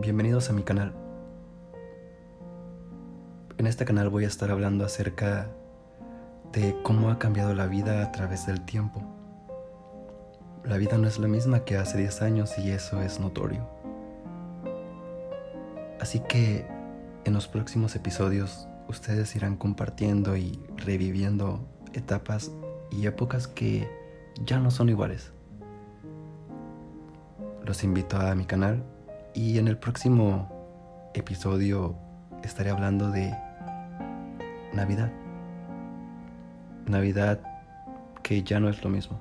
Bienvenidos a mi canal. En este canal voy a estar hablando acerca de cómo ha cambiado la vida a través del tiempo. La vida no es la misma que hace 10 años y eso es notorio. Así que en los próximos episodios ustedes irán compartiendo y reviviendo etapas y épocas que ya no son iguales. Los invito a mi canal y en el próximo episodio estaré hablando de Navidad. Navidad que ya no es lo mismo.